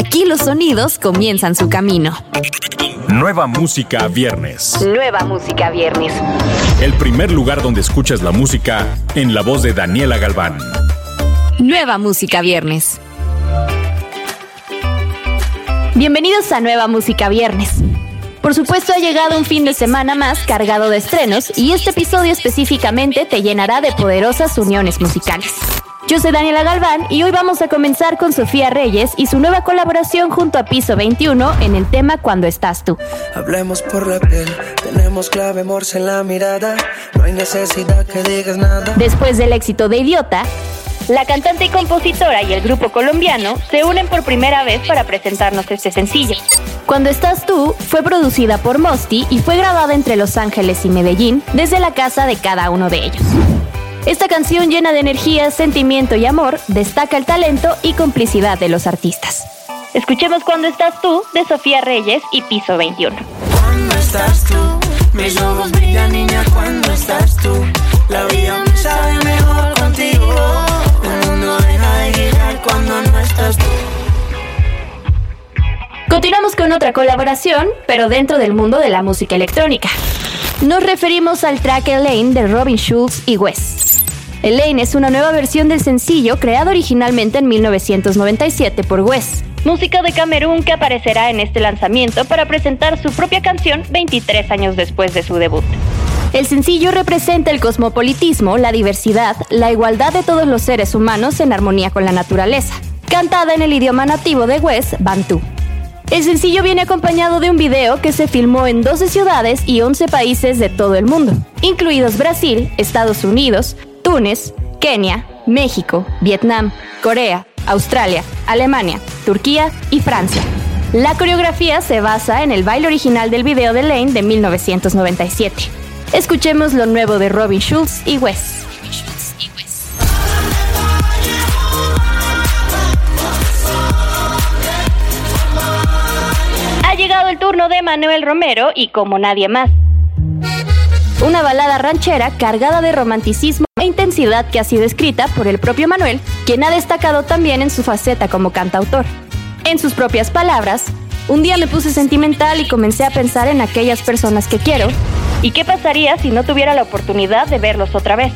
Aquí los sonidos comienzan su camino. Nueva música viernes. Nueva música viernes. El primer lugar donde escuchas la música en la voz de Daniela Galván. Nueva música viernes. Bienvenidos a Nueva Música Viernes. Por supuesto ha llegado un fin de semana más cargado de estrenos y este episodio específicamente te llenará de poderosas uniones musicales. Yo soy Daniela Galván y hoy vamos a comenzar con Sofía Reyes y su nueva colaboración junto a Piso 21 en el tema Cuando estás tú. Hablemos por la piel, tenemos clave morse en la mirada, no hay necesidad que digas nada. Después del éxito de Idiota, la cantante y compositora y el grupo colombiano se unen por primera vez para presentarnos este sencillo. Cuando estás tú fue producida por Mosty y fue grabada entre Los Ángeles y Medellín desde la casa de cada uno de ellos. Esta canción llena de energía, sentimiento y amor destaca el talento y complicidad de los artistas. Escuchemos Cuando estás tú de Sofía Reyes y Piso 21. Cuando estás tú, mis ojos brillan niña cuando estás tú, la vida me sabe mejor contigo, el mundo deja de girar cuando no estás tú. Continuamos con otra colaboración, pero dentro del mundo de la música electrónica. Nos referimos al track Elaine de Robin Schulz y Wes. Elaine es una nueva versión del sencillo creado originalmente en 1997 por Wes, músico de Camerún que aparecerá en este lanzamiento para presentar su propia canción 23 años después de su debut. El sencillo representa el cosmopolitismo, la diversidad, la igualdad de todos los seres humanos en armonía con la naturaleza, cantada en el idioma nativo de Wes, Bantu. El sencillo viene acompañado de un video que se filmó en 12 ciudades y 11 países de todo el mundo, incluidos Brasil, Estados Unidos, Túnez, Kenia, México, Vietnam, Corea, Australia, Alemania, Turquía y Francia. La coreografía se basa en el baile original del video de Lane de 1997. Escuchemos lo nuevo de Robin Schulz y Wes. Ha llegado el turno de Manuel Romero y como nadie más. Una balada ranchera cargada de romanticismo e intensidad que ha sido escrita por el propio Manuel, quien ha destacado también en su faceta como cantautor. En sus propias palabras, un día me puse sentimental y comencé a pensar en aquellas personas que quiero y qué pasaría si no tuviera la oportunidad de verlos otra vez.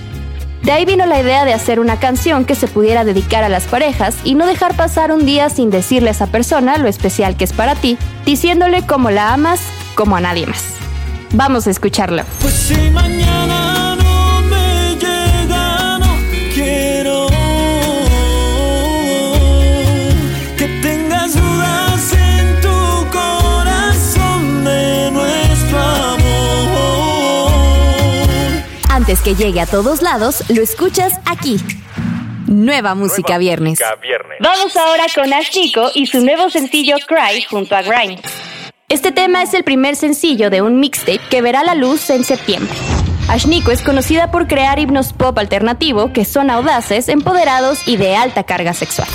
De ahí vino la idea de hacer una canción que se pudiera dedicar a las parejas y no dejar pasar un día sin decirle a esa persona lo especial que es para ti, diciéndole cómo la amas como a nadie más. Vamos a escucharlo. Pues si mañana no me llega, no quiero que tengas dudas en tu corazón de nuestro amor. Antes que llegue a todos lados, lo escuchas aquí. Nueva música viernes. viernes. Vamos ahora con Ash Nico y su nuevo sencillo Cry junto a Grimes. Este tema es el primer sencillo de un mixtape que verá la luz en septiembre. Ashniko es conocida por crear himnos pop alternativo que son audaces, empoderados y de alta carga sexual.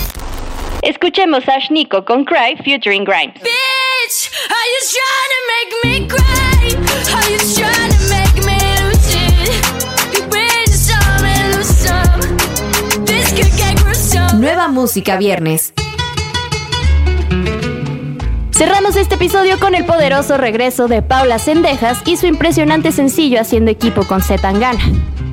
Escuchemos a Ashniko con Cry featuring Grimes. Bitch, are you trying to make me cry? Are you trying to make me lose it? You win some and lose some. This could get gruesome. Nueva música viernes. Cerramos este episodio con el poderoso regreso de Paula Sendejas y su impresionante sencillo haciendo equipo con Zetangana.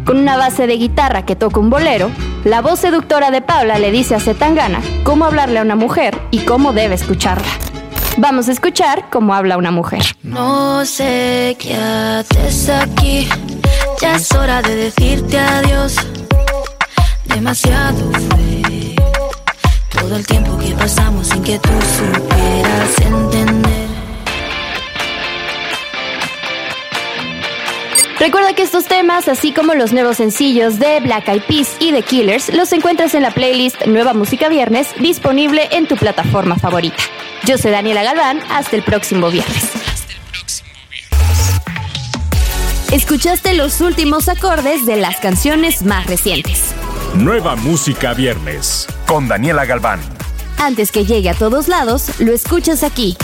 Con una base de guitarra que toca un bolero, la voz seductora de Paula le dice a Zetangana cómo hablarle a una mujer y cómo debe escucharla. Vamos a escuchar cómo habla una mujer. No sé qué haces aquí. Ya es hora de decirte adiós. Demasiado fue todo el tiempo que pasamos sin que tú supieras entender. Recuerda que estos temas, así como los nuevos sencillos de Black Eyed Peas y The Killers, los encuentras en la playlist Nueva Música Viernes, disponible en tu plataforma favorita. Yo soy Daniela Galván, hasta el próximo viernes. Escuchaste los últimos acordes de las canciones más recientes. Nueva música viernes. Con Daniela Galván. Antes que llegue a todos lados, lo escuchas aquí.